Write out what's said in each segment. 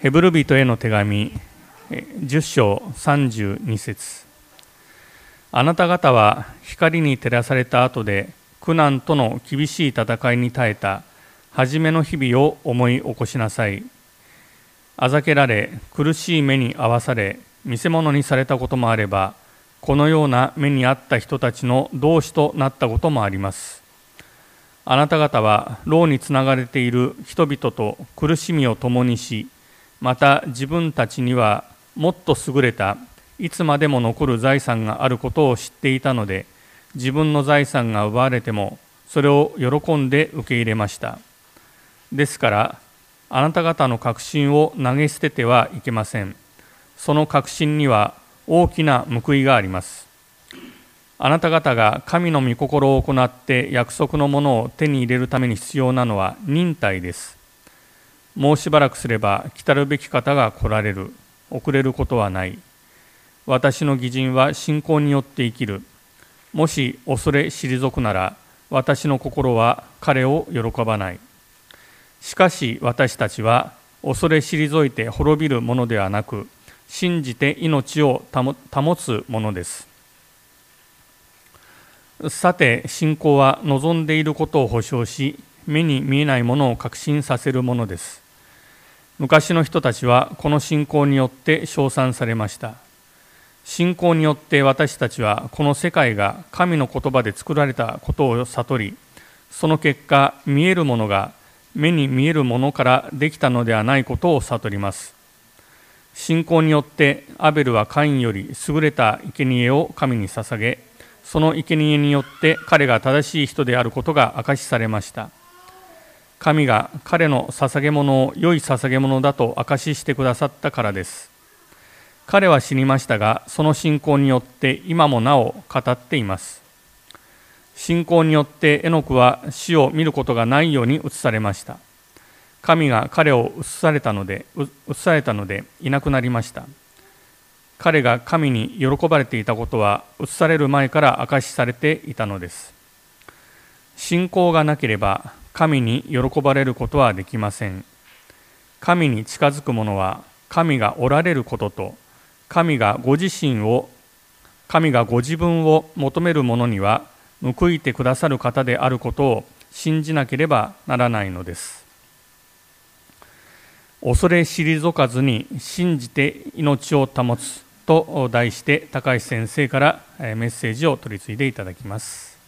ヘブル人への手紙10章32節。あなた方は光に照らされた後で苦難との厳しい戦いに耐えた初めの日々を思い起こしなさい。あざけられ苦しい目に遭わされ見せ物にされたこともあればこのような目に遭った人たちの同志となったこともあります。あなた方は牢につながれている人々と苦しみを共にしまた自分たちにはもっと優れたいつまでも残る財産があることを知っていたので自分の財産が奪われてもそれを喜んで受け入れました。ですからあなた方の確信を投げ捨ててはいけません。その確信には大きな報いがあります。あなた方が神の御心を行って約束のものを手に入れるために必要なのは忍耐です。もうしばらくすれば来たるべき方が来られる。遅れることはない。私の義人は信仰によって生きる。もし恐れ退くなら私の心は彼を喜ばない。しかし私たちは恐れ退いて滅びるものではなく信じて命を保つものです。さて信仰は望んでいることを保証し目に見えないものを確信させるものです。昔の人たちはこの信仰によって称賛されました。信仰によって私たちはこの世界が神の言葉で作られたことを悟りその結果見えるものが目に見えるものからできたのではないことを悟ります。信仰によってアベルはカインより優れた生贄を神に捧げその生贄によって彼が正しい人であることが証しされました。神が彼の捧げ物を良い捧げ物だと証ししてくださったからです。彼は死にましたがその信仰によって今もなお語っています。信仰によってエノクは死を見ることがないように移されました。神が彼を移されたので移されたのでいなくなりました。彼が神に喜ばれていたことは移される前から明かしされていたのです。信仰がなければ神に喜ばれることはできません。神に近づく者は神がおられることと神がご自身を神がご自分を求める者には報いてくださる方であることを信じなければならないのです。恐れ退かずに信じて命を保つと題して高橋先生からメッセージを取り次いでいただきます。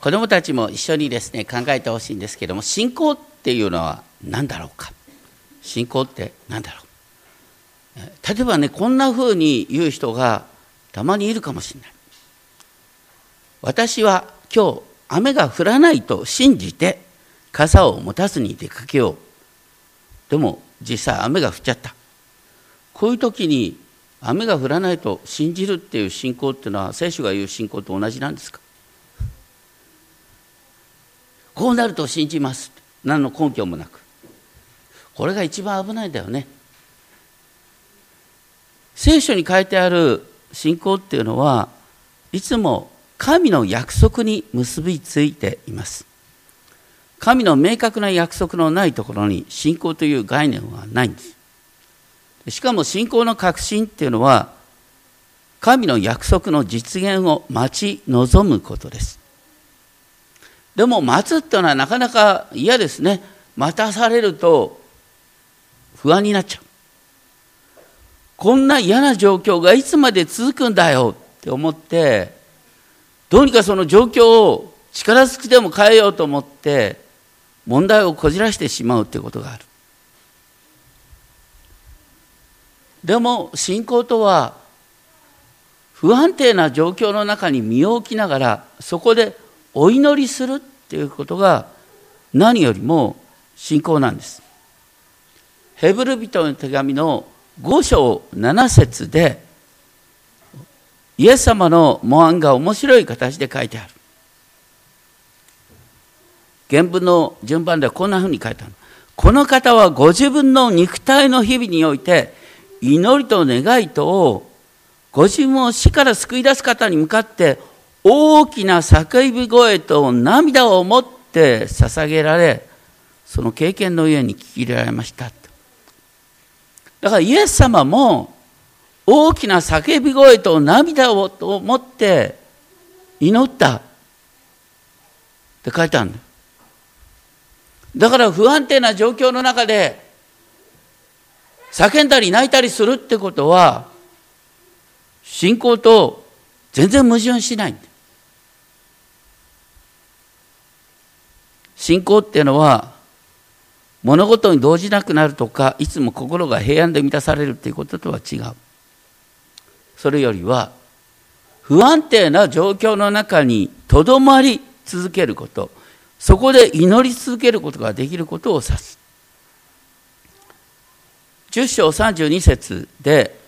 子どもたちも一緒にですね考えてほしいんですけども信仰っていうのは何だろうか？信仰って何だろう？例えばねこんなふうに言う人がたまにいるかもしれない。私は今日雨が降らないと信じて傘を持たずに出かけよう。でも実際雨が降っちゃった。こういう時に雨が降らないと信じるっていう信仰っていうのは聖書が言う信仰と同じなんですか？こうなると信じます。何の根拠もなく。これが一番危ないんだよね。聖書に書いてある信仰っていうのはいつも神の約束に結びついています。神の明確な約束のないところに信仰という概念はないんです。しかも信仰の確信っていうのは神の約束の実現を待ち望むことです。でも待つっていうのはなかなか嫌ですね。待たされると不安になっちゃう。こんな嫌な状況がいつまで続くんだよって思ってどうにかその状況を力ずくでも変えようと思って問題をこじらしてしまうっていうことがある。でも信仰とは不安定な状況の中に身を置きながらそこでお祈りするっていうことが何よりも信仰なんです。ヘブル人の手紙の5章7節でイエス様の模範が面白い形で書いてある。原文の順番ではこんなふうに書いてある。この方はご自分の肉体の日々において祈りと願いとをご自分を死から救い出す方に向かって大きな叫び声と涙を持って捧げられその経験の上に聞き入れられました。だからイエス様も大きな叫び声と涙を持って祈った。って書いてあるんだだから不安定な状況の中で叫んだり泣いたりするってことは信仰と全然矛盾しない。んだ信仰っていうのは物事に動じなくなるとかいつも心が平安で満たされるっていうこととは違う。それよりは不安定な状況の中にとどまり続けること。そこで祈り続けることができることを指す。10章32節で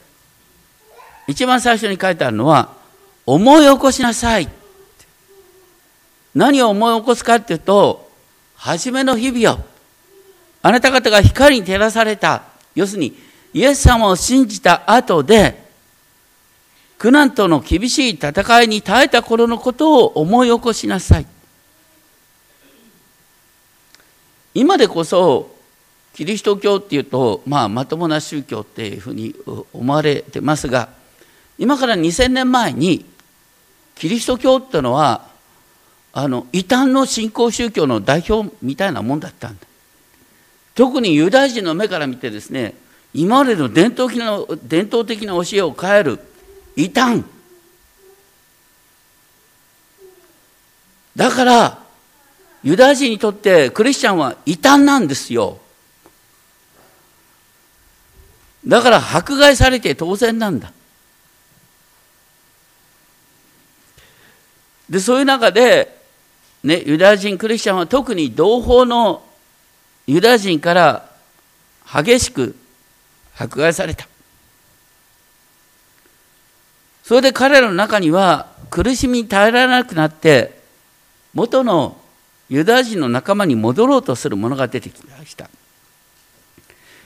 一番最初に書いてあるのは思い起こしなさい何を思い起こすかっていうと初めの日々をあなた方が光に照らされた要するにイエス様を信じた後で苦難との厳しい戦いに耐えた頃のことを思い起こしなさい。今でこそキリスト教っていうと、まあ、まともな宗教っていうふうに思われてますが今から2000年前にキリスト教っていうのはあの異端の信仰宗教の代表みたいなもんだったんだ。特にユダヤ人の目から見てですね今までの伝統的な伝統的な教えを変える異端。だからユダヤ人にとってクリスチャンは異端なんですよ。だから迫害されて当然なんだ。でそういう中で、ね、ユダヤ人クリスチャンは特に同胞のユダヤ人から激しく迫害された。それで彼らの中には苦しみに耐えられなくなって元のユダヤ人の仲間に戻ろうとする者が出てきました。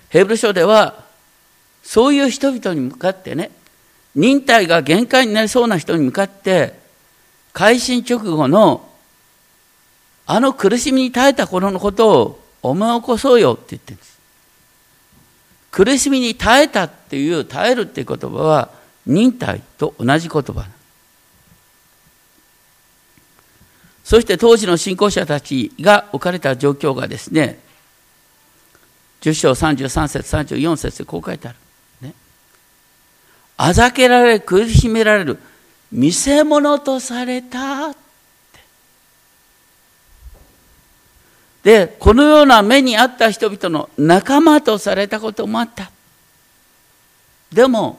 ヘブル書ではそういう人々に向かってね忍耐が限界になりそうな人に向かって改心直後のあの苦しみに耐えた頃のことを思い起こそうよって言ってるんです。苦しみに耐えたっていう耐えるっていう言葉は忍耐と同じ言葉そして当時の信仰者たちが置かれた状況がですね10章33節34節でこう書いてある。ね、あざけられ苦しめられる見せ物とされたでこのような目にあった人々の仲間とされたこともあったでも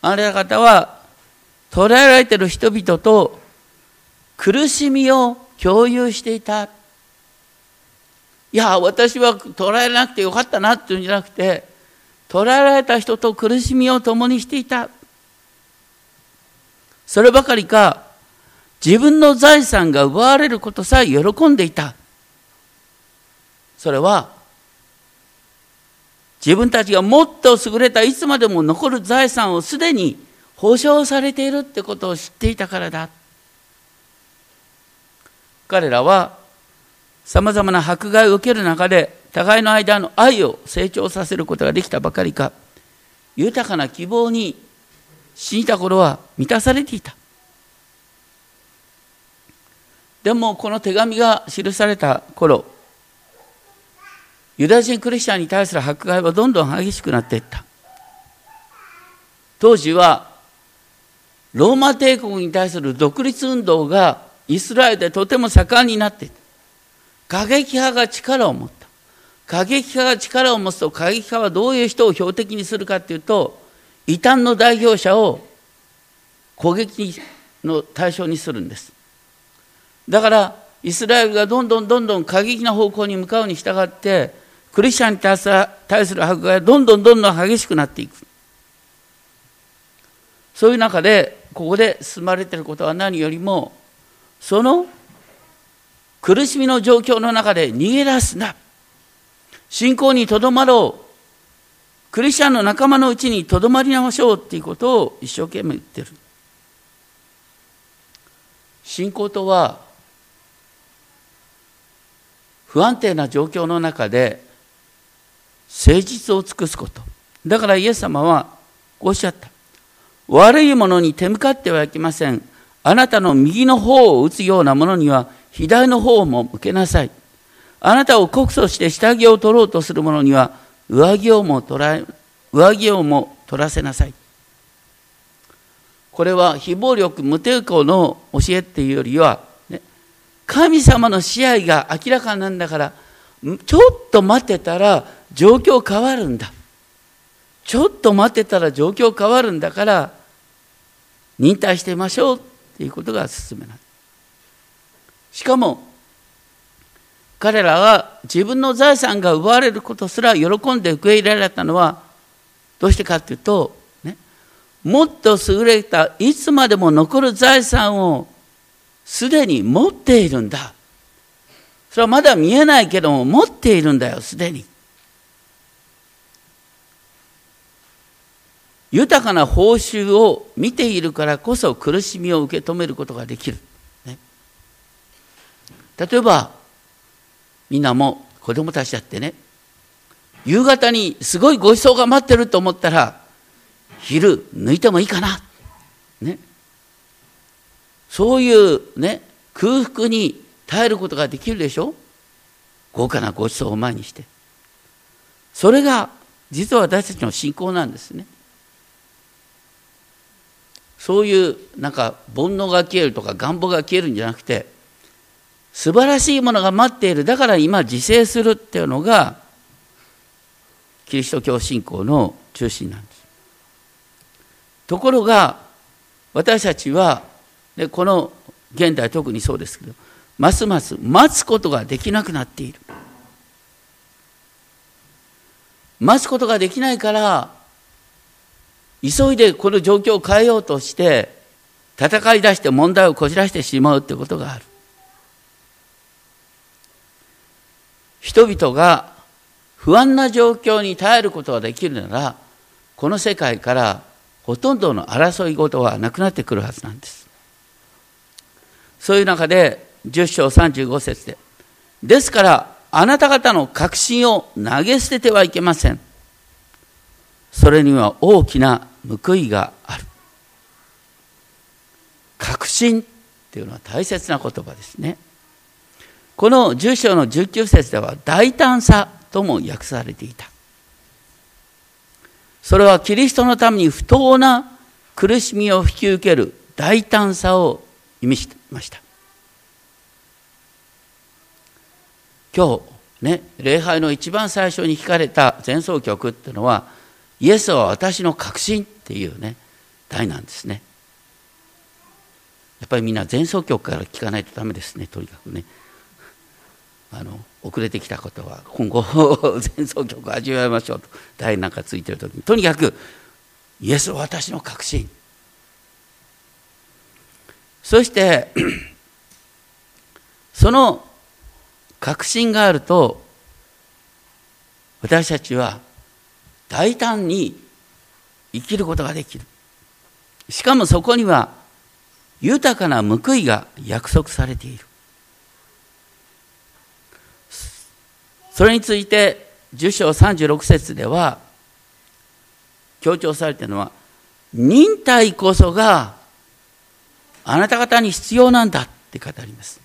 あなた方は捕らえられている人々と苦しみを共有していた。いや、私は捕らえなくてよかったなっていうんじゃなくて、捕らえられた人と苦しみを共にしていた。そればかりか、自分の財産が奪われることさえ喜んでいた。それは、自分たちがもっと優れたいつまでも残る財産をすでに保証されているってことを知っていたからだ。彼らはさまざまな迫害を受ける中で互いの間の愛を成長させることができたばかりか豊かな希望に死にた頃は満たされていた。でもこの手紙が記された頃ユダヤ人クリスチャンに対する迫害はどんどん激しくなっていった。当時はローマ帝国に対する独立運動がイスラエルでとても盛んになっていた。過激派が力を持った。過激派が力を持つと過激派はどういう人を標的にするかというと異端の代表者を攻撃の対象にするんです。だからイスラエルがどんどんどんどん過激な方向に向かうに従ってクリスチャンに対する迫害がどんどんどんどん激しくなっていく。そういう中で、ここで進まれていることは何よりも、その苦しみの状況の中で逃げ出すな。信仰にとどまろう。クリスチャンの仲間のうちにとどまりましょうっていうことを一生懸命言ってる。信仰とは不安定な状況の中で誠実を尽くすこと。だからイエス様はこうおっしゃった。悪いものに手向かってはいけません。あなたの右の方を打つようなものには左の方も向けなさい。あなたを告訴して下着を取ろうとする者には上着をも取ら上着をも取らせなさい。これは非暴力無抵抗の教えっていうよりは、ね、神様の支配が明らかなんだからちょっと待ってたら状況変わるんだ。ちょっと待ってたら状況変わるんだから忍耐してみましょうっていうことが勧めない。しかも彼らは自分の財産が奪われることすら喜んで受け入れられたのはどうしてかっていうと、ね、もっと優れたいつまでも残る財産をすでに持っているんだ。それはまだ見えないけども持っているんだよ、すでに。豊かな報酬を見ているからこそ苦しみを受け止めることができる。ね、例えば、みんなも子供たちだってね、夕方にすごいご馳走が待ってると思ったら、昼抜いてもいいかな。ね。そういうね、空腹に耐えることができるでしょ？豪華なご馳走を前にして。それが実は私たちの信仰なんですね。そういうなんか煩悩が消えるとか願望が消えるんじゃなくて素晴らしいものが待っているだから今自制するっていうのがキリスト教信仰の中心なんです。ところが私たちはでこの現代特にそうですけどますます待つことができなくなっている。待つことができないから急いでこの状況を変えようとして戦い出して問題をこじらしてしまうということがある人々が不安な状況に耐えることができるならこの世界からほとんどの争い事はなくなってくるはずなんですそういう中で10章35節でですからあなた方の確信を投げ捨ててはいけません。それには大きな報いがある。確信っていうのは大切な言葉ですね。この10章の19節では大胆さとも訳されていた。それはキリストのために不当な苦しみを引き受ける大胆さを意味しました。今日ね礼拝の一番最初に聞かれた前奏曲っていうのはイエスは私の確信っていうね題なんですね。やっぱりみんな前奏曲から聞かないとダメですねとにかくね。あの遅れてきたことは今後前奏曲を味わいましょうと題なんかついてる時に。とにかくイエスは私の確信。そして その確信があると私たちは大胆に生きることができる。しかもそこには豊かな報いが約束されている。それについて10章36節では強調されているのは忍耐こそがあなた方に必要なんだって語ります。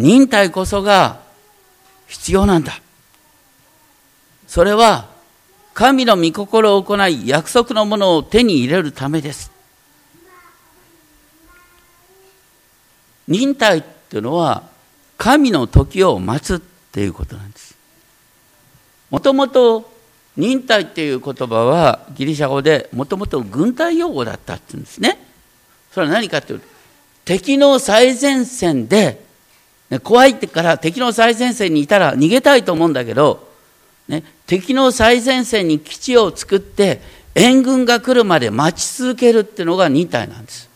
忍耐こそが必要なんだ。それは神の御心を行い約束のものを手に入れるためです。忍耐っていうのは神の時を待つっていうことなんです。もともと忍耐っていう言葉はギリシャ語でもともと軍隊用語だったっていうんですね。それは何かっていうと敵の最前線で怖いってから敵の最前線にいたら逃げたいと思うんだけどね、敵の最前線に基地を作って援軍が来るまで待ち続けるっていうのが忍耐なんです。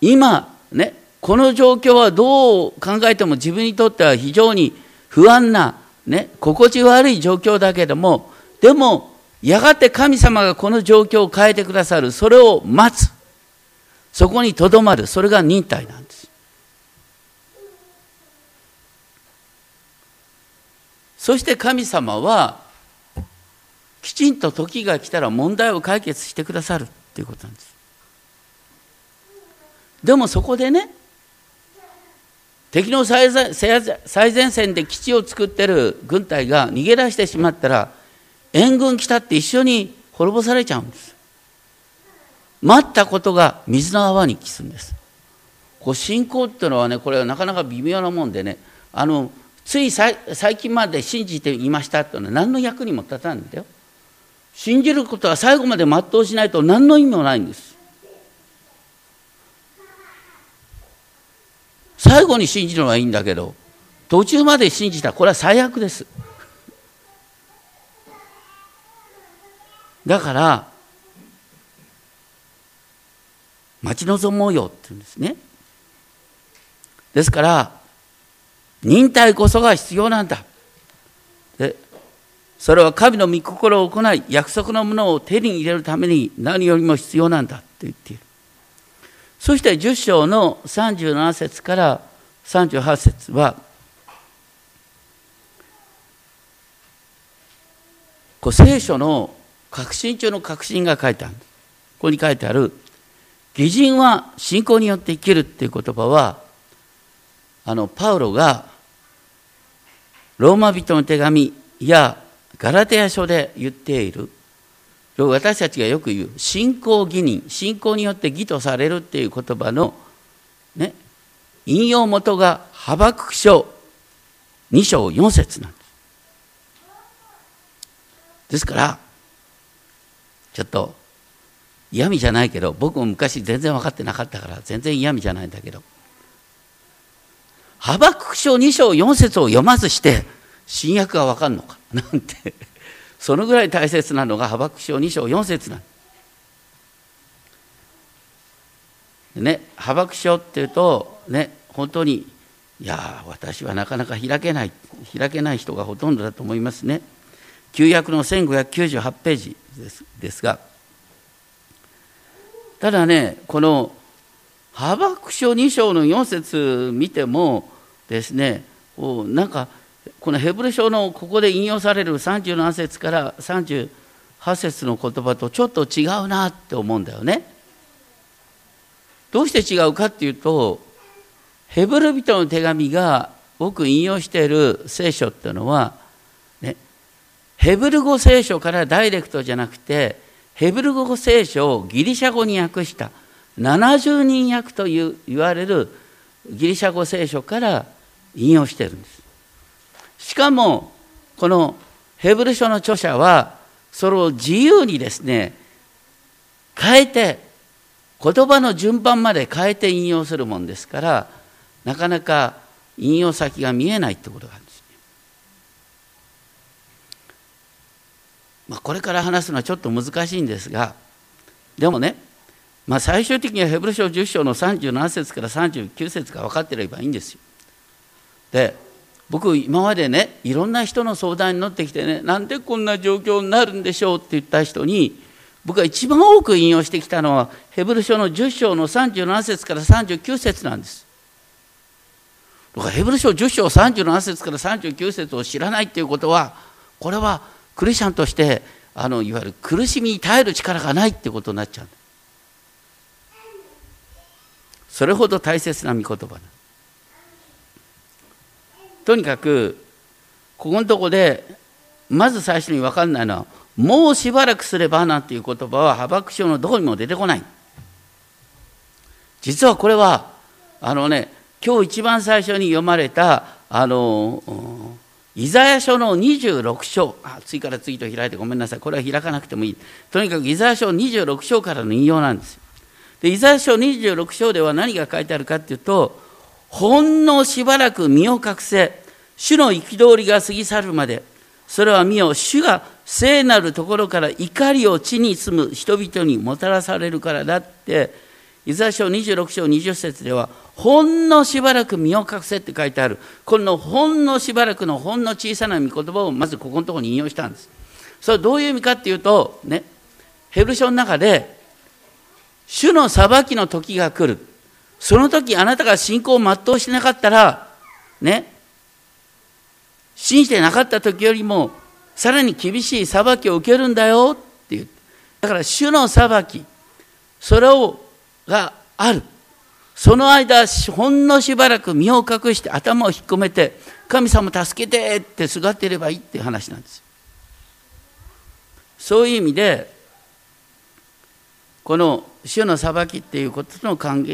今ねこの状況はどう考えても自分にとっては非常に不不安な、ね、心地悪い状況だけども、でも、やがて神様がこの状況を変えてくださる、それを待つ。そこにとどまる、それが忍耐なんです。そして神様は、きちんと時が来たら問題を解決してくださるっていうことなんです。でもそこでね、敵の最前線で基地を作ってる軍隊が逃げ出してしまったら、援軍来たって一緒に滅ぼされちゃうんです。待ったことが水の泡に帰すんです。こう信仰っていうのはね、これはなかなか微妙なもんでね、あのつい最近まで信じていましたっていうのは何の役にも立たないんだよ。信じることは最後まで全うしないと何の意味もないんです。最後に信じるのはいいんだけど、途中まで信じたこれは最悪です。だから、待ち望もうよって言うんですね。ですから、忍耐こそが必要なんだ。でそれは神の御心を行い、約束のものを手に入れるために何よりも必要なんだと言っている。そして10章の37節から38節は、こう聖書の確信中の確信が書いてある。ここに書いてある、義人は信仰によって生きるっていう言葉は、あの、パウロが、ローマ人の手紙やガラテヤ書で言っている、私たちがよく言う、信仰義人、信仰によって義とされるっていう言葉の、ね、引用元が、ハバク書2章4節なんです。ですから、ちょっと嫌味じゃないけど僕も昔全然分かってなかったから全然嫌味じゃないんだけどハバク書2章4節を読まずして新約が分かるのか？なんて。そのぐらい大切なのがハバク書2章4節なんねハバク書っていうとね本当にいや私はなかなか開けない開けない人がほとんどだと思いますね。旧約の1598ページですですが。ただねこの「ハバク書2章の4節見てもですねなんかこのヘブル書のここで引用される37節から38節の言葉とちょっと違うなって思うんだよね。どうして違うかっていうとヘブル人の手紙が僕引用している聖書っていうのはねヘブル語聖書からダイレクトじゃなくて、ヘブル語聖書をギリシャ語に訳した70人訳という言われるギリシャ語聖書から引用してるんです。しかも、このヘブル書の著者は、それを自由にですね、変えて、言葉の順番まで変えて引用するもんですから、なかなか引用先が見えないってことがある。まあ、これから話すのはちょっと難しいんですがでもね、まあ、最終的にはヘブル書10章の37節から39節が分かってればいいんですよ。で僕今までねいろんな人の相談に乗ってきてねなんでこんな状況になるんでしょうって言った人に僕が一番多く引用してきたのはヘブル書の10章の37節から39節なんです。だからヘブル書10章37節から39節を知らないっていうことはこれはクリスチャンとしてあのいわゆる苦しみに耐える力がないってことになっちゃうそれほど大切な御言葉とにかくここのとこでまず最初に分かんないのはもうしばらくすればなんていう言葉はハバク書のどこにも出てこない。実はこれはあのね今日一番最初に読まれたあのイザヤ書の26章、あ次から次と開いてごめんなさい、これは開かなくてもいい。とにかくイザヤ書26章からの引用なんですで、イザヤ書26章では何が書いてあるかっていうと、ほんのしばらく身を隠せ、主の憤りが過ぎ去るまで、それは身を主が聖なるところから怒りを地に住む人々にもたらされるからだって、イザヤ書26章20節では、ほんのしばらく身を隠せって書いてある。このほんのしばらくのほんの小さな御言葉をまずここのところに引用したんです。それはどういう意味かっていうとねヘブル書の中で主の裁きの時が来る。その時あなたが信仰を全うしてなかったらね信じてなかった時よりもさらに厳しい裁きを受けるんだよっていう。だから主の裁きそれをがある。その間ほんのしばらく身を隠して頭を引っ込めて神様助けてってすがっていればいいっていう話なんですそういう意味でこの主の裁きっていうこととの関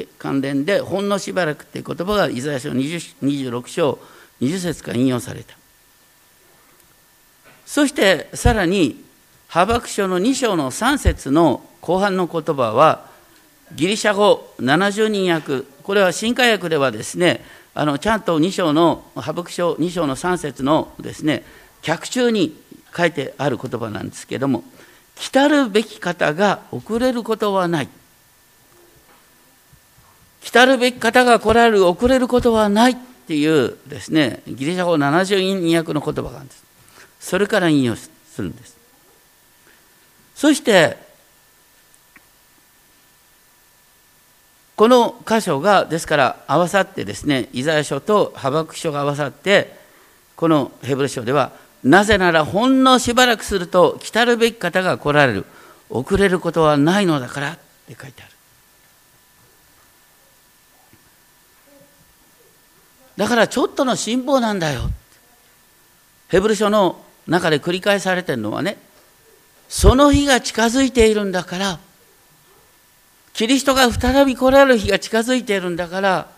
連でほんのしばらくっていう言葉がイザヤ書26章20節から引用された。そしてさらにハバク書の2章の3節の後半の言葉はギリシャ語70人訳。これは新化訳ではですねあのちゃんと2章のハバク書2章の3節のですね脚中に書いてある言葉なんですけども来るべき方が遅れることはない。来るべき方が来られる遅れることはないっていうですねギリシャ語70人訳の言葉があるんです。それから引用するんです。そしてこの箇所がですから合わさってですねイザヤ書とハバク書が合わさってこのヘブル書ではなぜならほんのしばらくすると来たるべき方が来られる。遅れることはないのだからって書いてある。だからちょっとの辛抱なんだよ。ヘブル書の中で繰り返されてるのはねその日が近づいているんだからキリストが再び来られる日が近づいているんだから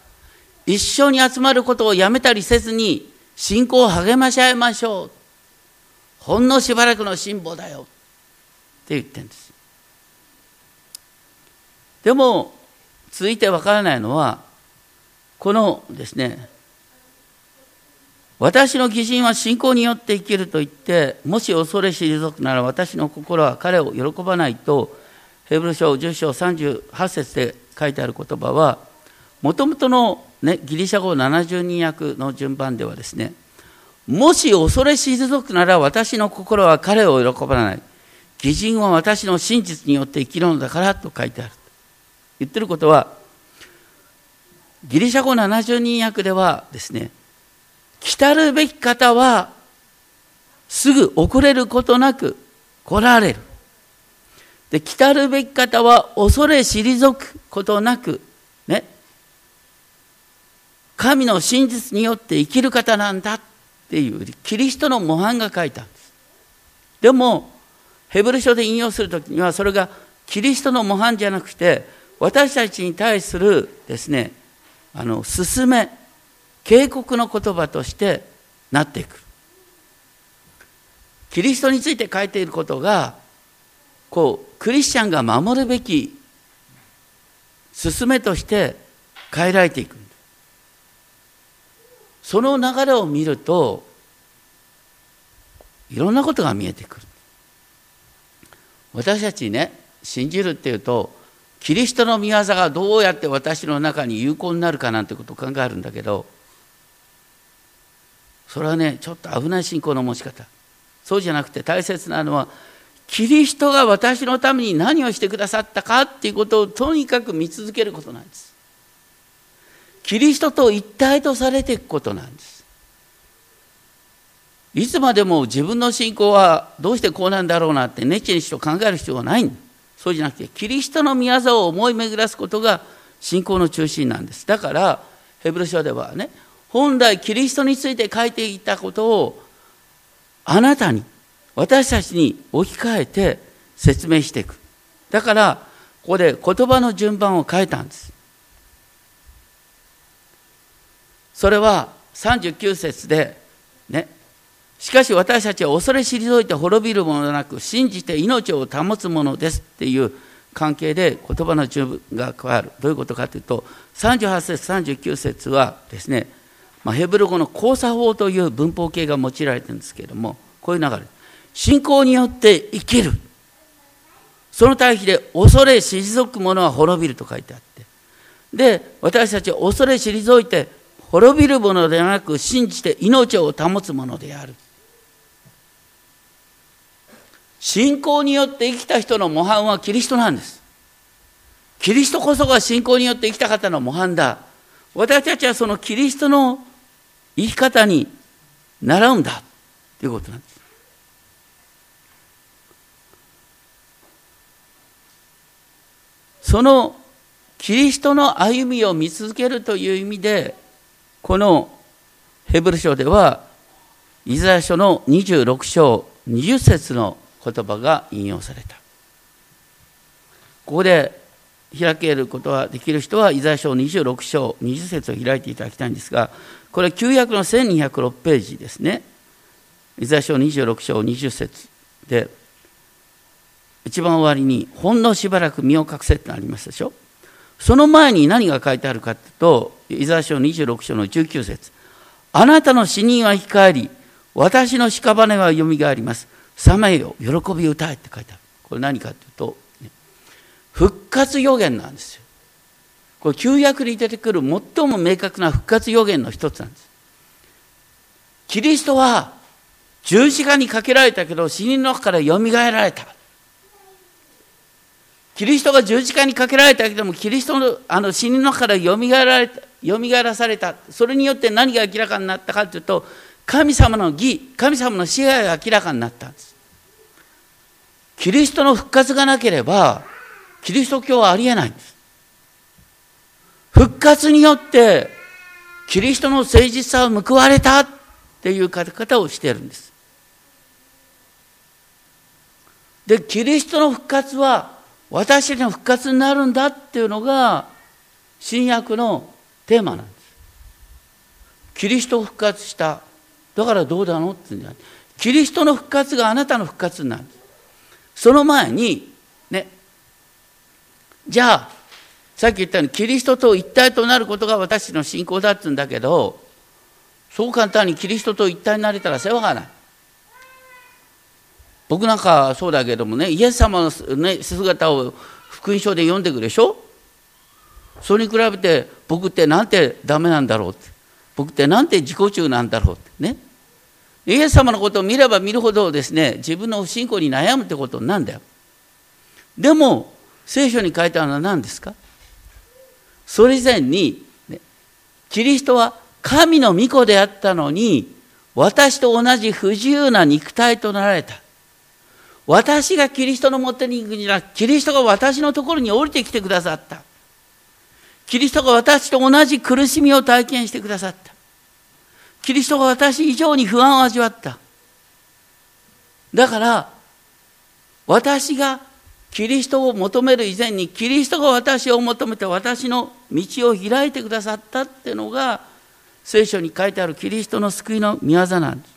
一緒に集まることをやめたりせずに信仰を励まし合いましょう。ほんのしばらくの辛抱だよ。って言ってるんです。でも続いてわからないのはこのですね私の義人は信仰によって生きると言って、もし恐れ退くなら私の心は彼を喜ばないと、ヘブル書10章38節で書いてある言葉は、もともとの、ね、ギリシャ語70人訳の順番ではですね、もし恐れ退くなら私の心は彼を喜ばない。義人は私の真実によって生きるのだからと書いてある。言ってることは、ギリシャ語70人訳ではですね、来たるべき方はすぐ遅れることなく来られる。で、来るべき方は恐れ退くことなく、ね、神の真実によって生きる方なんだっていうキリストの模範が書いたんです。でも、ヘブル書で引用するときにはそれがキリストの模範じゃなくて私たちに対するですねあの勧め警告の言葉としてなっていく。キリストについて書いていることがこうクリスチャンが守るべき勧めとして変えられていく。その流れを見るといろんなことが見えてくる。私たちね信じるっていうとキリストの御業がどうやって私の中に有効になるかなんてことを考えるんだけどそれはねちょっと危ない信仰の持ち方。そうじゃなくて大切なのはキリストが私のために何をしてくださったかっていうことをとにかく見続けることなんです。キリストと一体とされていくことなんです。いつまでも自分の信仰はどうしてこうなんだろうなってネチネチと考える必要はないそうじゃなくてキリストの御業を思い巡らすことが信仰の中心なんです。だからヘブル書ではね本来キリストについて書いていたことをあなたに私たちに置き換えて説明していく。だからここで言葉の順番を変えたんです。それは39節でね。しかし私たちは恐れ退いて滅びるものではなく信じて命を保つものですっていう関係で言葉の順が変わる。どういうことかというと38節39節はですねまあ、ヘブル語の交差法という文法形が用いられてるんですけれどもこういう流れ信仰によって生きる。その対比で恐れ退く者は滅びると書いてあって。で私たちは恐れ退いて滅びるものではなく信じて命を保つものである。信仰によって生きた人の模範はキリストなんです。キリストこそが信仰によって生きた方の模範だ。私たちはそのキリストの生き方に習うんだということなんです。そのキリストの歩みを見続けるという意味でこのヘブル書ではイザヤ書の26章20節の言葉が引用された。ここで開けることができる人はイザヤ書26章20節を開いていただきたいんですがこれ旧約の1206ページですねイザヤ書26章20節で一番終わりに「ほんのしばらく身を隠せ」ってありますでしょその前に何が書いてあるかというと、イザヤ書26章の19節あなたの死人は生き返り、私の屍はよみがえります。さめよ、喜び歌えって書いてある。これ何かというと、復活予言なんですよ。これ旧約に出てくる最も明確な復活予言の一つなんです。キリストは十字架にかけられたけど死人の中からよみがえられた。キリストが十字架にかけられたけども、キリストのあの死人の中からよみがえられた、よみがえらされた。それによって何が明らかになったかというと、神様の義、神様の支配が明らかになったんです。キリストの復活がなければ、キリスト教はありえないんです。復活によって、キリストの誠実さを報われたっていう方をしているんです。で、キリストの復活は、私たちの復活になるんだっていうのが新約のテーマなんです。キリスト復活した。だからどうだのって言うんじゃない。キリストの復活があなたの復活になる。その前に、ね、じゃあ、さっき言ったように、キリストと一体となることが私の信仰だって言うんだけど、そう簡単にキリストと一体になれたら世話がない。僕なんかそうだけどもねイエス様の、ね、姿を福音書で読んでくるでしょ？それに比べて僕ってなんてダメなんだろうって。僕ってなんて自己中なんだろうって。ね？イエス様のことを見れば見るほどですね自分の不信仰に悩むってことなんだよ。でも聖書に書いてあるのは何ですか？それ以前に、ね、キリストは神の御子であったのに私と同じ不自由な肉体となられた私がキリストのもとに行くんじゃなくキリストが私のところに降りてきてくださった。キリストが私と同じ苦しみを体験してくださった。キリストが私以上に不安を味わった。だから、私がキリストを求める以前に、キリストが私を求めて私の道を開いてくださったっていうのが、聖書に書いてあるキリストの救いの御業なんです。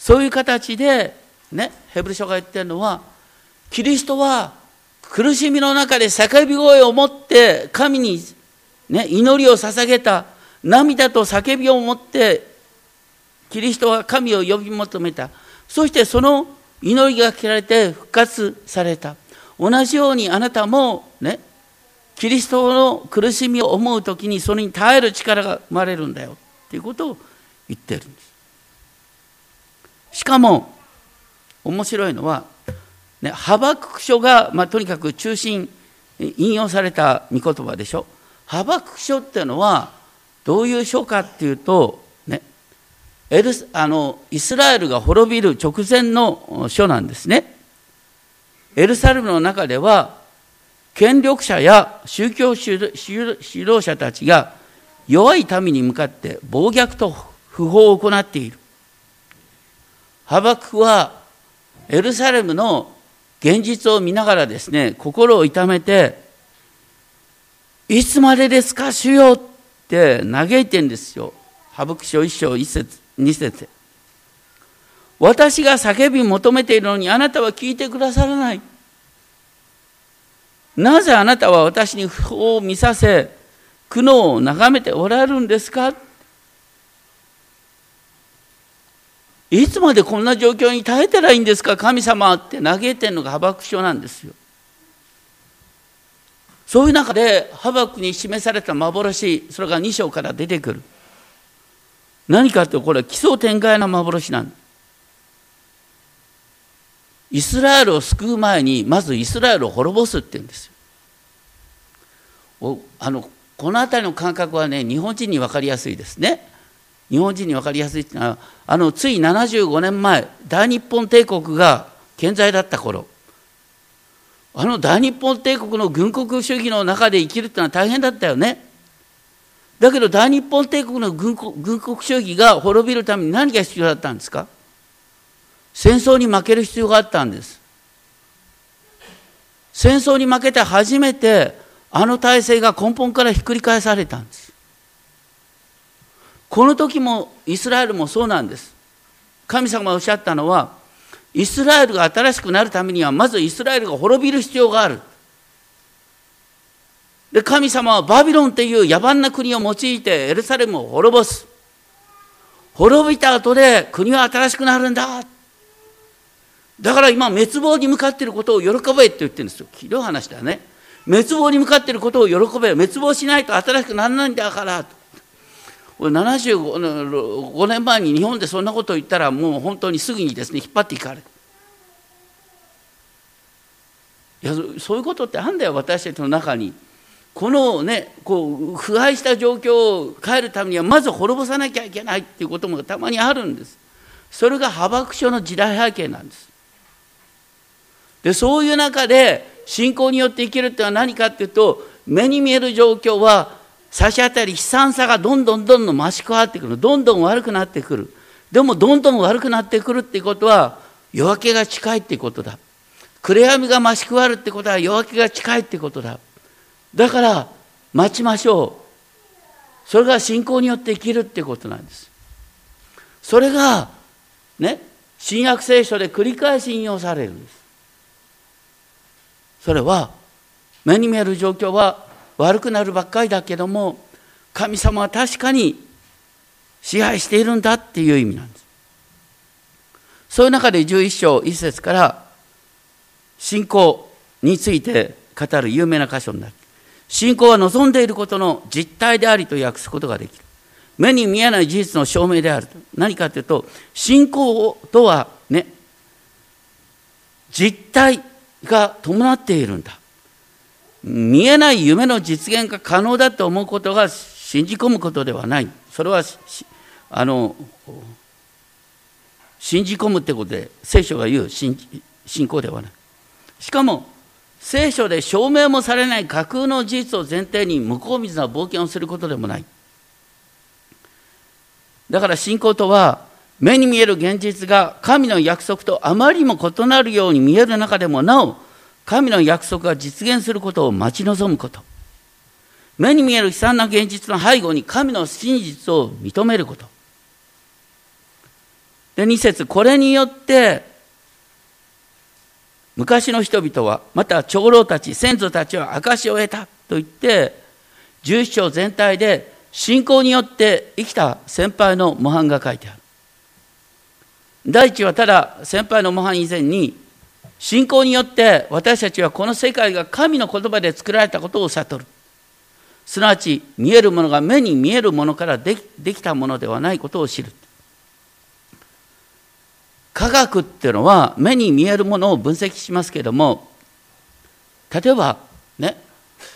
そういう形で、ね、ヘブル書が言ってるのは、キリストは苦しみの中で叫び声を持って神に、ね、祈りを捧げた涙と叫びを持ってキリストは神を呼び求めたそしてその祈りが聞かれて復活された同じようにあなたもねキリストの苦しみを思う時にそれに耐える力が生まれるんだよっていうことを言ってるんですしかも面白いのは、ね、ハバク書が、まあ、とにかく中心引用された御言葉でしょ。ハバク書っていうのはどういう書かっていうと、エルあのイスラエルが滅びる直前の書なんですね。エルサレムの中では権力者や宗教指導者たちが弱い民に向かって暴虐と不法を行っている。ハバクはエルサレムの現実を見ながらですね、心を痛めて、いつまでですか、主よって嘆いてんですよ。ハブク書一章一節、二節。私が叫び求めているのにあなたは聞いてくださらない。なぜあなたは私に不法を見させ、苦悩を眺めておられるんですか？いつまでこんな状況に耐えたらいいんですか？神様って嘆いてるのがハバク書なんですよ。そういう中でハバクに示された幻それが2章から出てくる何かってこれは奇想天外な幻なんイスラエルを救う前にまずイスラエルを滅ぼすって言うんですよ。あのこの辺りの感覚はね日本人に分かりやすいですね。日本人に分かりやすいっていうのはあのつい75年前大日本帝国が健在だった頃。あの大日本帝国の軍国主義の中で生きるっていうのは大変だったよね。だけど大日本帝国の軍国軍国主義が滅びるために何が必要だったんですか？戦争に負ける必要があったんです。戦争に負けて初めてあの体制が根本からひっくり返されたんです。この時もイスラエルもそうなんです。神様がおっしゃったのはイスラエルが新しくなるためにはまずイスラエルが滅びる必要がある。で神様はバビロンという野蛮な国を用いてエルサレムを滅ぼす。滅びた後で国は新しくなるんだ。だから今滅亡に向かっていることを喜べって言ってるんですよ。ひどい話だね。滅亡に向かっていることを喜べ滅亡しないと新しくならないんだから。これ75年前に日本でそんなことを言ったらもう本当にすぐにですね引っ張っていかれる。いやそういうことってあんだよ私たちの中に。このねこう腐敗した状況を変えるためにはまず滅ぼさなきゃいけないっていうこともたまにあるんです。それがハバク書の時代背景なんです。でそういう中で信仰によって生きるってのは何かっていうと目に見える状況は差し当たり悲惨さがどんどんどんどん増し加わってくる。どんどん悪くなってくる。でもどんどん悪くなってくるっていうことは夜明けが近いっていうことだ。暗闇が増し加わるってことは夜明けが近いってことだ。だから待ちましょう。それが信仰によって生きるってことなんです。それがね新約聖書で繰り返し引用されるんです。それは目に見える状況は悪くなるばっかりだけども神様は確かに支配しているんだっていう意味なんです。そういう中で11章1節から信仰について語る有名な箇所になる信仰は望んでいることの実態でありと訳すことができる。目に見えない事実の証明である何かというと信仰とはね実態が伴っているんだ。見えない夢の実現が可能だと思うことが信じ込むことではない。それはあの信じ込むってことで聖書が言う信仰ではない。しかも聖書で証明もされない架空の事実を前提に向こう水な冒険をすることでもない。だから信仰とは目に見える現実が神の約束とあまりにも異なるように見える中でもなお神の約束が実現することを待ち望むこと。目に見える悲惨な現実の背後に神の真実を認めること。で2節これによって昔の人々はまた長老たち先祖たちは証を得たと言って十章全体で信仰によって生きた先輩の模範が書いてある。第一はただ先輩の模範以前に信仰によって私たちはこの世界が神の言葉で作られたことを悟る。すなわち見えるものが目に見えるものからできたものではないことを知る。科学っていうのは目に見えるものを分析しますけれども例えばね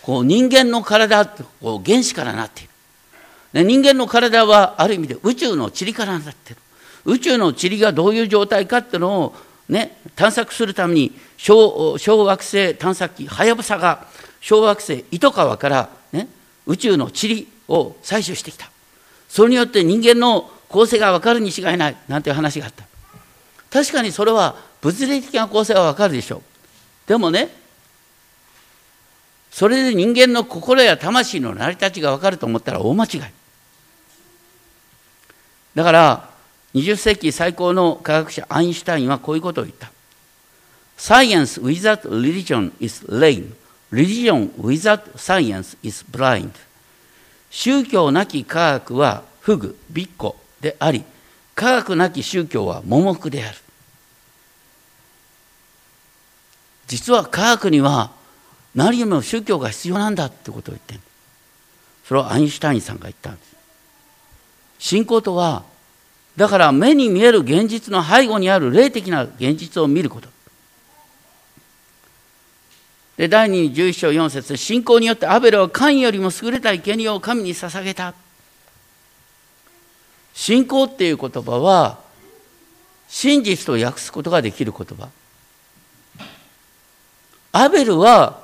こう人間の体ってこう原子からなっている、ね、人間の体はある意味で宇宙の塵からなっている。宇宙の塵がどういう状態かっていうのを、ね、探索するために小小惑星探索機はやぶさが小惑星糸川から、ね、宇宙の塵を採取してきた。それによって人間の構成が分かるに違いないなんていう話があった。確かにそれは物理的な構成はわかるでしょう。でもねそれで人間の心や魂の成り立ちがわかると思ったら大間違い。だから20世紀最高の科学者アインシュタインはこういうことを言った。Science without religion is lame. Religion without science is blind. 宗教なき科学は不具、びっこであり科学なき宗教は盲目である。実は科学には何よりも宗教が必要なんだってことを言ってるそれをアインシュタインさんが言ったんです。信仰とはだから目に見える現実の背後にある霊的な現実を見ること。で第2 11章4節信仰によってアベルは神よりも優れた生贄を神に捧げた。信仰っていう言葉は真実と訳すことができる言葉。アベルは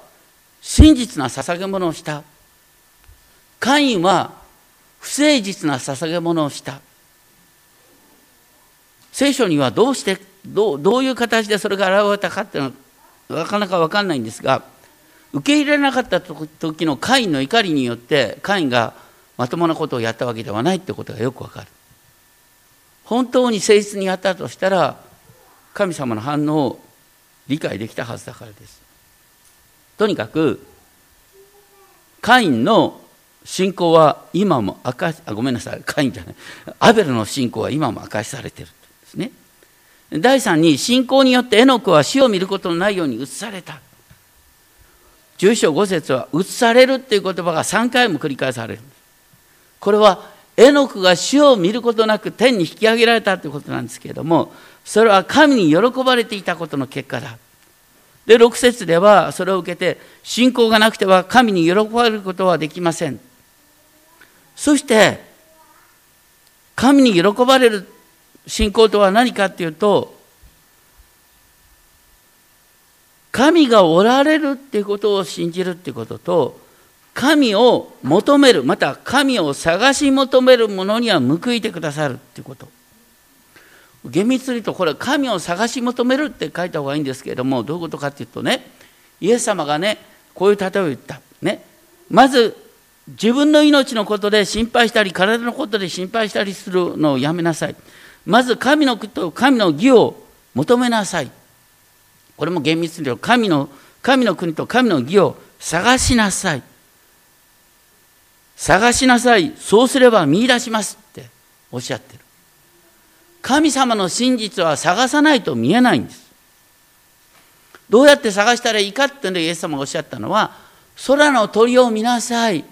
真実な捧げ物をした。カインは不誠実な捧げ物をした。聖書にはどうしてどうどういう形でそれが現れたかっていうのはなかなか分かんないんですが受け入れられなかった時のカインの怒りによってカインがまともなことをやったわけではないってことがよくわかる。本当に誠実にやったとしたら神様の反応を理解できたはずだからです。とにかくカインの信仰は今も明かしあごめんなさい。カインじゃない。アベルの信仰は今も明かしされているですね。第3に信仰によってエノクは死を見ることのないように移された。11章5節は移されるっていう言葉が3回も繰り返される。これはエノクが死を見ることなく天に引き上げられたということなんですけれどもそれは神に喜ばれていたことの結果だ。で6節ではそれを受けて信仰がなくては神に喜ばれることはできません。そして神に喜ばれる信仰とは何かっていうと神がおられるっていうことを信じるっていうことと神を求めるまた神を探し求めるものには報いてくださるっていうこと。厳密に言うとこれ神を探し求めるって書いた方がいいんですけれどもどういうことかっていうとねイエス様がねこういう例えを言った。ね。まず自分の命のことで心配したり体のことで心配したりするのをやめなさい。まず神のと神の義を求めなさい。これも厳密に言うと神の神の国と神の義を探しなさい。探しなさい。そうすれば見出しますっておっしゃってる。神様の真実は探さないと見えないんです。どうやって探したらいいかっていうのイエス様がおっしゃったのは空の鳥を見なさい。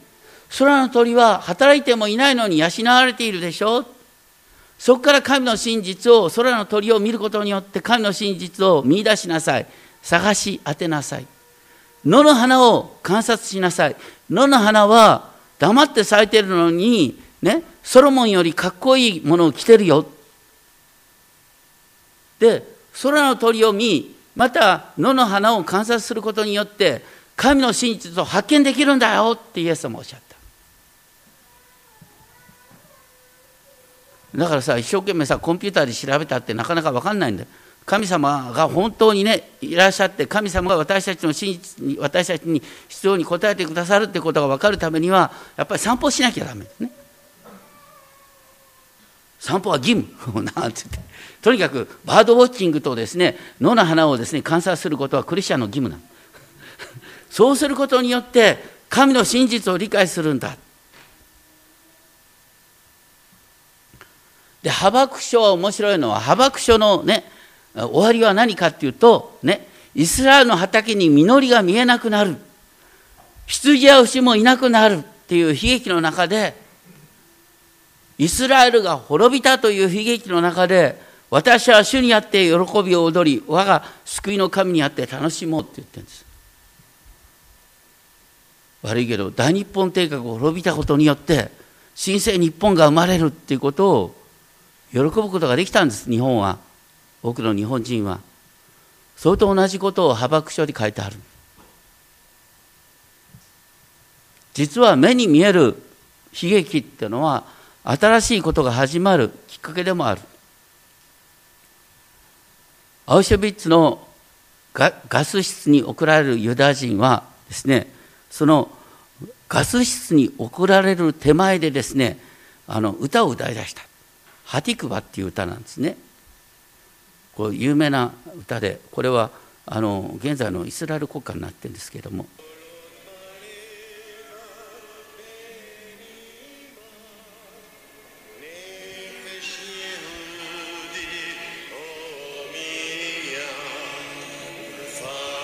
空の鳥は働いてもいないのに養われているでしょ。うそこから神の真実を空の鳥を見ることによって神の真実を見出しなさい。探し当てなさい。野の花を観察しなさい。野の花は黙って咲いてるのにねソロモンよりかっこいいものを着てるよ。で空の鳥を見また野の花を観察することによって神の真実を発見できるんだよってイエス様おっしゃった。だからさ一生懸命さコンピューターで調べたってなかなか分かんないんだよ。神様が本当にねいらっしゃって神様が私たちの真実に私たちに必要に応えてくださるってことが分かるためにはやっぱり散歩しなきゃダメですね。散歩は義務。なんて言って。とにかくバードウォッチングとですね野の花をですね観察することはクリスチャンの義務なの。そうすることによって神の真実を理解するんだ。でハバク書は面白いのはハバク書のね終わりは何かっていうとねイスラエルの畑に実りが見えなくなる。羊や牛もいなくなるっていう悲劇の中でイスラエルが滅びたという悲劇の中で私は主にあって喜びを踊り我が救いの神にあって楽しもうって言ってるんです。悪いけど大日本帝国が滅びたことによって新生日本が生まれるっていうことを喜ぶことができたんです日本は。多くの日本人はそれと同じことをハバク書に書いてある。実は目に見える悲劇っていうのは新しいことが始まるきっかけでもある。アウシュビッツのガス室に送られるユダヤ人はですねそのガス室に送られる手前でですねあの歌を歌い出した「ハティクバ」っていう歌なんですね。こう有名な歌でこれはあの現在のイスラエル国家になってるんですけれども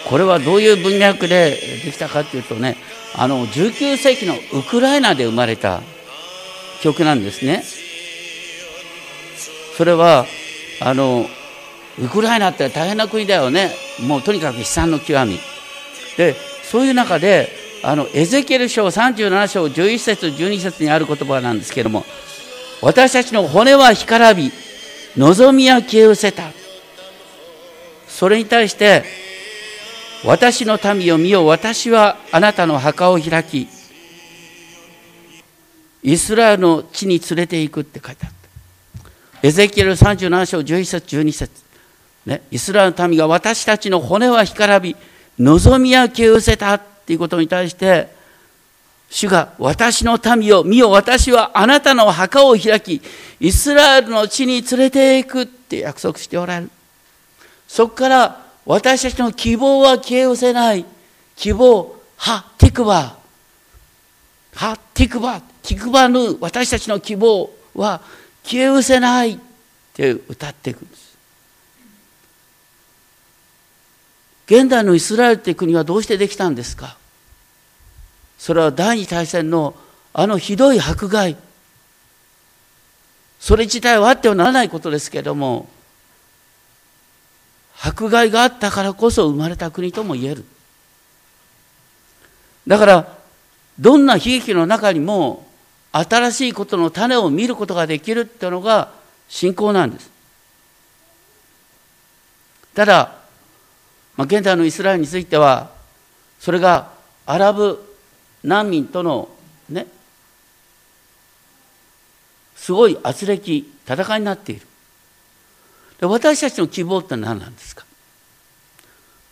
これはどういう文脈でできたかというとねあの19世紀のウクライナで生まれた曲なんですね。それはあのウクライナって大変な国だよね。もうとにかく悲惨の極み。でそういう中であのエゼキエル書37章11節12節にある言葉なんですけれども私たちの骨は干からび望みは消え失せた。それに対して私の民を見よ私はあなたの墓を開きイスラエルの地に連れて行くって書いてあった。エゼキエル37章11節12節。ね、イスラエルの民が私たちの骨は干からび望みは消え失せたっていうことに対して主が私の民を見よ私はあなたの墓を開きイスラエルの地に連れて行くって約束しておられる。そこから私たちの希望は消え失せない。希望はティクバはティクバティクバぬ私たちの希望は消え失せないって歌っていくんです。現代のイスラエルって国はどうしてできたんですか？それは第二大戦のあのひどい迫害。それ自体はあってはならないことですけれども迫害があったからこそ生まれた国とも言える。だからどんな悲劇の中にも新しいことの種を見ることができるっていうのが信仰なんです。ただまあ、現在のイスラエルについてはそれがアラブ難民とのねすごい圧力戦いになっている。で私たちの希望って何なんですか？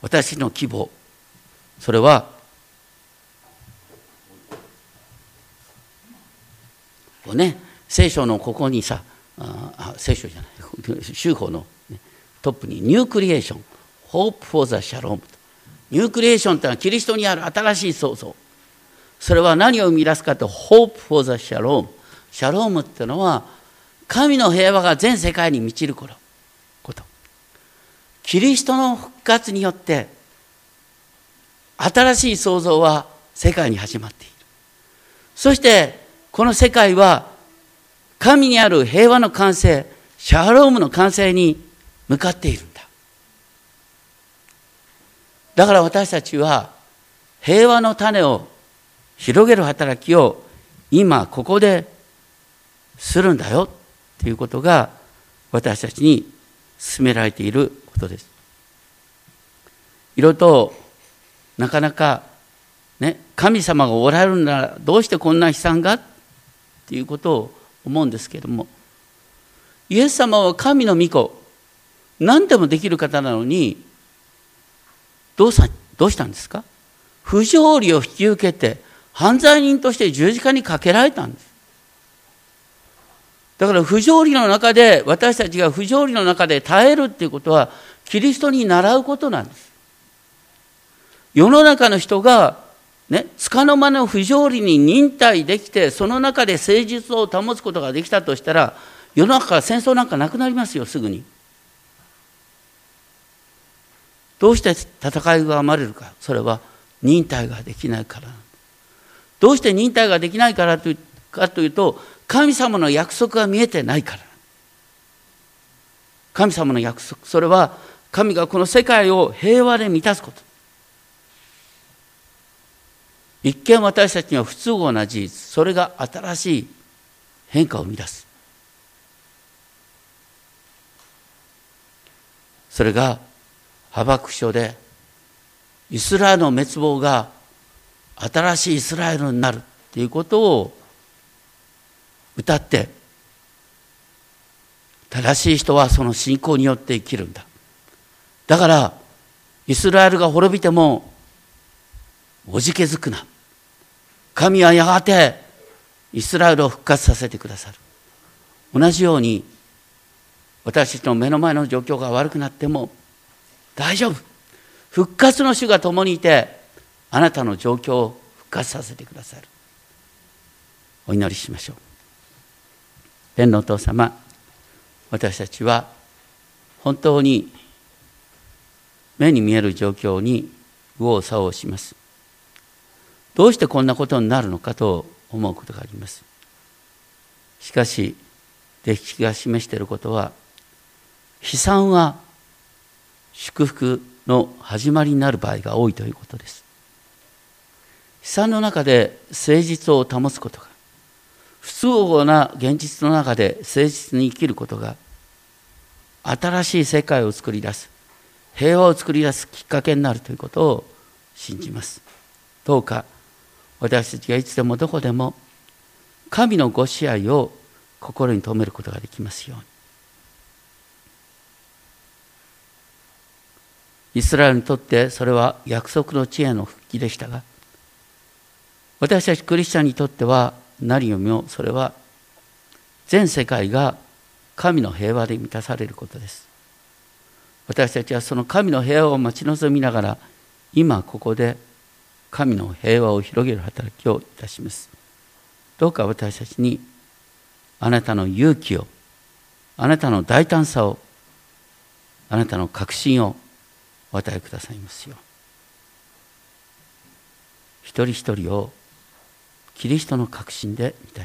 私の希望。それはこうね聖書のここにさあ聖書じゃない 宗法の、トップにニュークリエーション。Hope for the Shalom. ニュークリエーションというのはキリストにある新しい創造。それは何を生み出すかと Hope for the Shalom シャロームっていうのは神の平和が全世界に満ちること。キリストの復活によって新しい創造は世界に始まっている。そしてこの世界は神にある平和の完成シャロームの完成に向かっている。だから私たちは平和の種を広げる働きを今ここでするんだよっていうことが私たちに進められていることです。いろいろとなかなかね神様がおられるならどうしてこんな悲惨がっていうことを思うんですけれどもイエス様は神の御子何でもできる方なのにどうさどうしたんですか？不条理を引き受けて犯罪人として十字架にかけられたんです。だから不条理の中で私たちが不条理の中で耐えるっていうことはキリストに習うことなんです。世の中の人がね、束の間の不条理に忍耐できてその中で誠実を保つことができたとしたら世の中から戦争なんかなくなりますよすぐに。どうして戦いが生まれるか。それは忍耐ができないから。どうして忍耐ができないからというかというと神様の約束が見えてないから。神様の約束。それは神がこの世界を平和で満たすこと。一見私たちには不都合な事実。それが新しい変化を生み出す。それがハバク書でイスラエルの滅亡が新しいイスラエルになるっていうことを歌って正しい人はその信仰によって生きるんだ。だからイスラエルが滅びてもおじけづくな。神はやがてイスラエルを復活させてくださる。同じように私たちの目の前の状況が悪くなっても大丈夫。復活の主が共にいてあなたの状況を復活させてくださる。お祈りしましょう。天のお父様私たちは本当に目に見える状況に右往左往します。どうしてこんなことになるのかと思うことがあります。しかし歴史が示していることは悲惨は祝福の始まりになる場合が多いということです。悲惨の中で誠実を保つことが不都合な現実の中で誠実に生きることが新しい世界を作り出す平和を作り出すきっかけになるということを信じます。どうか私たちがいつでもどこでも神のご支配を心に留めることができますように。イスラエルにとってそれは約束の地への復帰でしたが私たちクリスチャンにとっては何よりもそれは全世界が神の平和で満たされることです。私たちはその神の平和を待ち望みながら今ここで神の平和を広げる働きをいたします。どうか私たちにあなたの勇気をあなたの大胆さをあなたの確信をお与えくださいますよ一人一人をキリストの確信で満たして